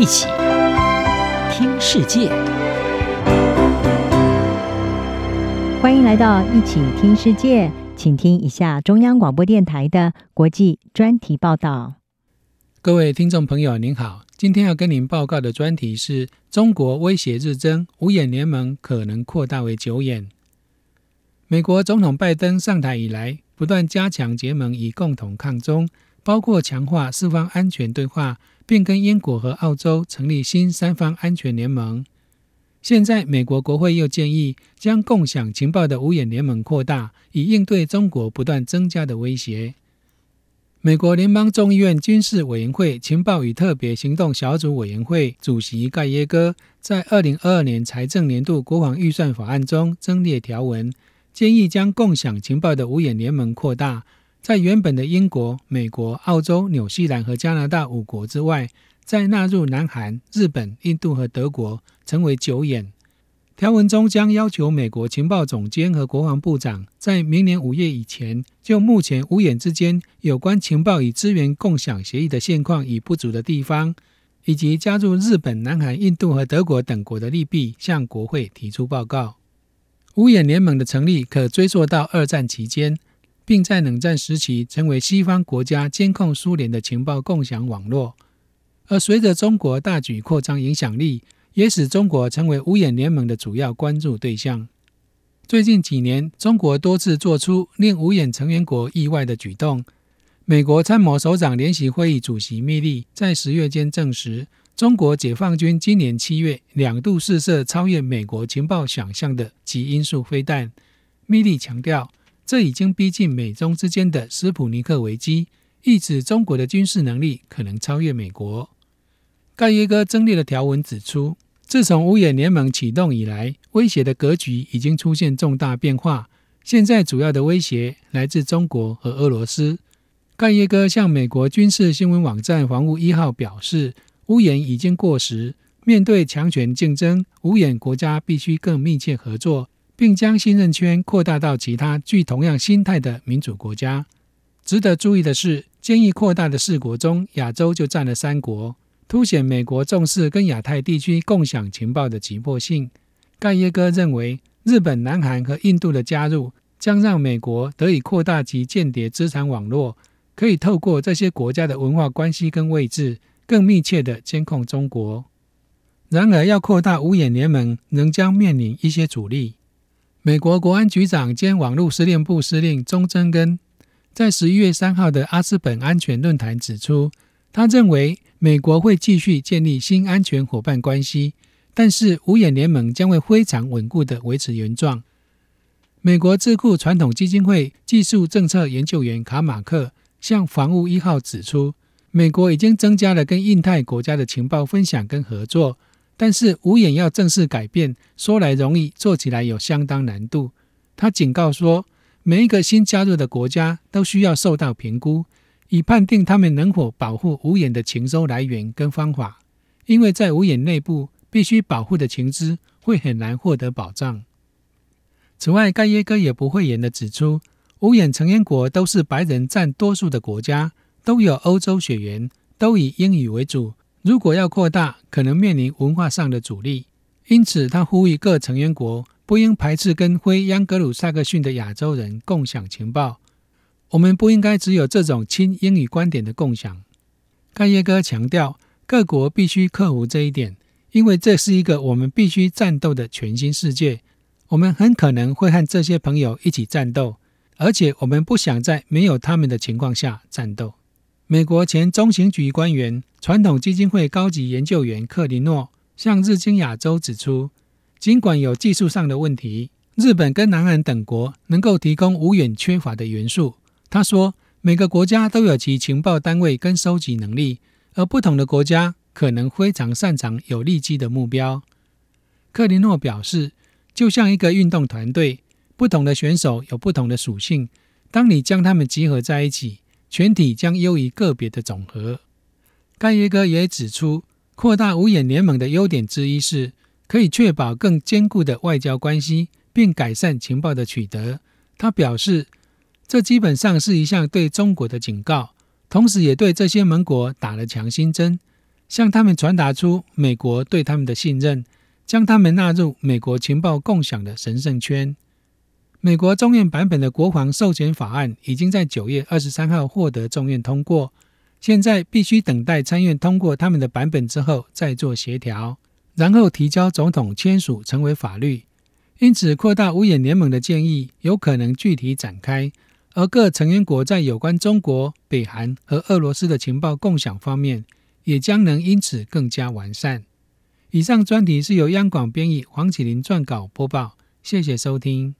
一起听世界，欢迎来到一起听世界，请听一下中央广播电台的国际专题报道。各位听众朋友，您好，今天要跟您报告的专题是中国威胁日增，五眼联盟可能扩大为九眼。美国总统拜登上台以来，不断加强结盟以共同抗中，包括强化四方安全对话，并跟英国和澳洲成立新三方安全联盟。现在，美国国会又建议将共享情报的五眼联盟扩大，以应对中国不断增加的威胁。美国联邦众议院军事委员会情报与特别行动小组委员会主席盖耶戈在二零二二年财政年度国防预算法案中增列条文。建议将共享情报的五眼联盟扩大，在原本的英国、美国、澳洲、纽西兰和加拿大五国之外，再纳入南韩、日本、印度和德国，成为九眼。条文中将要求美国情报总监和国防部长在明年五月以前，就目前五眼之间有关情报与资源共享协议的现况与不足的地方，以及加入日本、南韩、印度和德国等国的利弊，向国会提出报告。五眼联盟的成立可追溯到二战期间，并在冷战时期成为西方国家监控苏联的情报共享网络。而随着中国大举扩张影响力，也使中国成为五眼联盟的主要关注对象。最近几年，中国多次做出令五眼成员国意外的举动。美国参谋首长联席会议主席密利在十月间证实。中国解放军今年七月两度试射超越美国情报想象的极音速飞弹。密利强调，这已经逼近美中之间的斯普尼克危机，意指中国的军事能力可能超越美国。盖耶戈增列的条文指出，自从五眼联盟启动以来，威胁的格局已经出现重大变化。现在主要的威胁来自中国和俄罗斯。盖耶戈向美国军事新闻网站防务一号表示。五眼已经过时，面对强权竞争，五眼国家必须更密切合作，并将信任圈扩大到其他具同样心态的民主国家。值得注意的是，建议扩大的四国中，亚洲就占了三国，凸显美国重视跟亚太地区共享情报的急迫性。盖耶戈认为，日本、南韩和印度的加入，将让美国得以扩大其间谍资产网络，可以透过这些国家的文化关系跟位置。更密切地监控中国。然而，要扩大五眼联盟，仍将面临一些阻力。美国国安局长兼网络司令部司令钟贞根在十一月三号的阿斯本安全论坛指出，他认为美国会继续建立新安全伙伴关系，但是五眼联盟将会非常稳固地维持原状。美国智库传统基金会技术政策研究员卡马克向防务一号指出。美国已经增加了跟印太国家的情报分享跟合作，但是五眼要正式改变，说来容易，做起来有相当难度。他警告说，每一个新加入的国家都需要受到评估，以判定他们能否保护五眼的情收来源跟方法，因为在五眼内部必须保护的情资会很难获得保障。此外，盖耶戈也不讳言地指出，五眼成员国都是白人占多数的国家。都有欧洲血缘，都以英语为主。如果要扩大，可能面临文化上的阻力。因此，他呼吁各成员国不应排斥跟非盎格鲁撒克逊的亚洲人共享情报。我们不应该只有这种亲英语观点的共享。盖耶戈强调，各国必须克服这一点，因为这是一个我们必须战斗的全新世界。我们很可能会和这些朋友一起战斗，而且我们不想在没有他们的情况下战斗。美国前中情局官员、传统基金会高级研究员克林诺向日经亚洲指出，尽管有技术上的问题，日本跟南韩等国能够提供无远缺乏的元素。他说，每个国家都有其情报单位跟收集能力，而不同的国家可能非常擅长有利基的目标。克林诺表示，就像一个运动团队，不同的选手有不同的属性，当你将他们集合在一起。全体将优于个别的总和。盖耶戈也指出，扩大五眼联盟的优点之一是可以确保更坚固的外交关系，并改善情报的取得。他表示，这基本上是一项对中国的警告，同时也对这些盟国打了强心针。向他们传达出美国对他们的信任，将他们纳入美国情报共享的神圣圈。美国众院版本的国防授权法案已经在九月二十三号获得众院通过，现在必须等待参院通过他们的版本之后再做协调，然后提交总统签署成为法律。因此，扩大五眼联盟的建议有可能具体展开，而各成员国在有关中国、北韩和俄罗斯的情报共享方面，也将能因此更加完善。以上专题是由央广编译黄启麟撰稿播报，谢谢收听。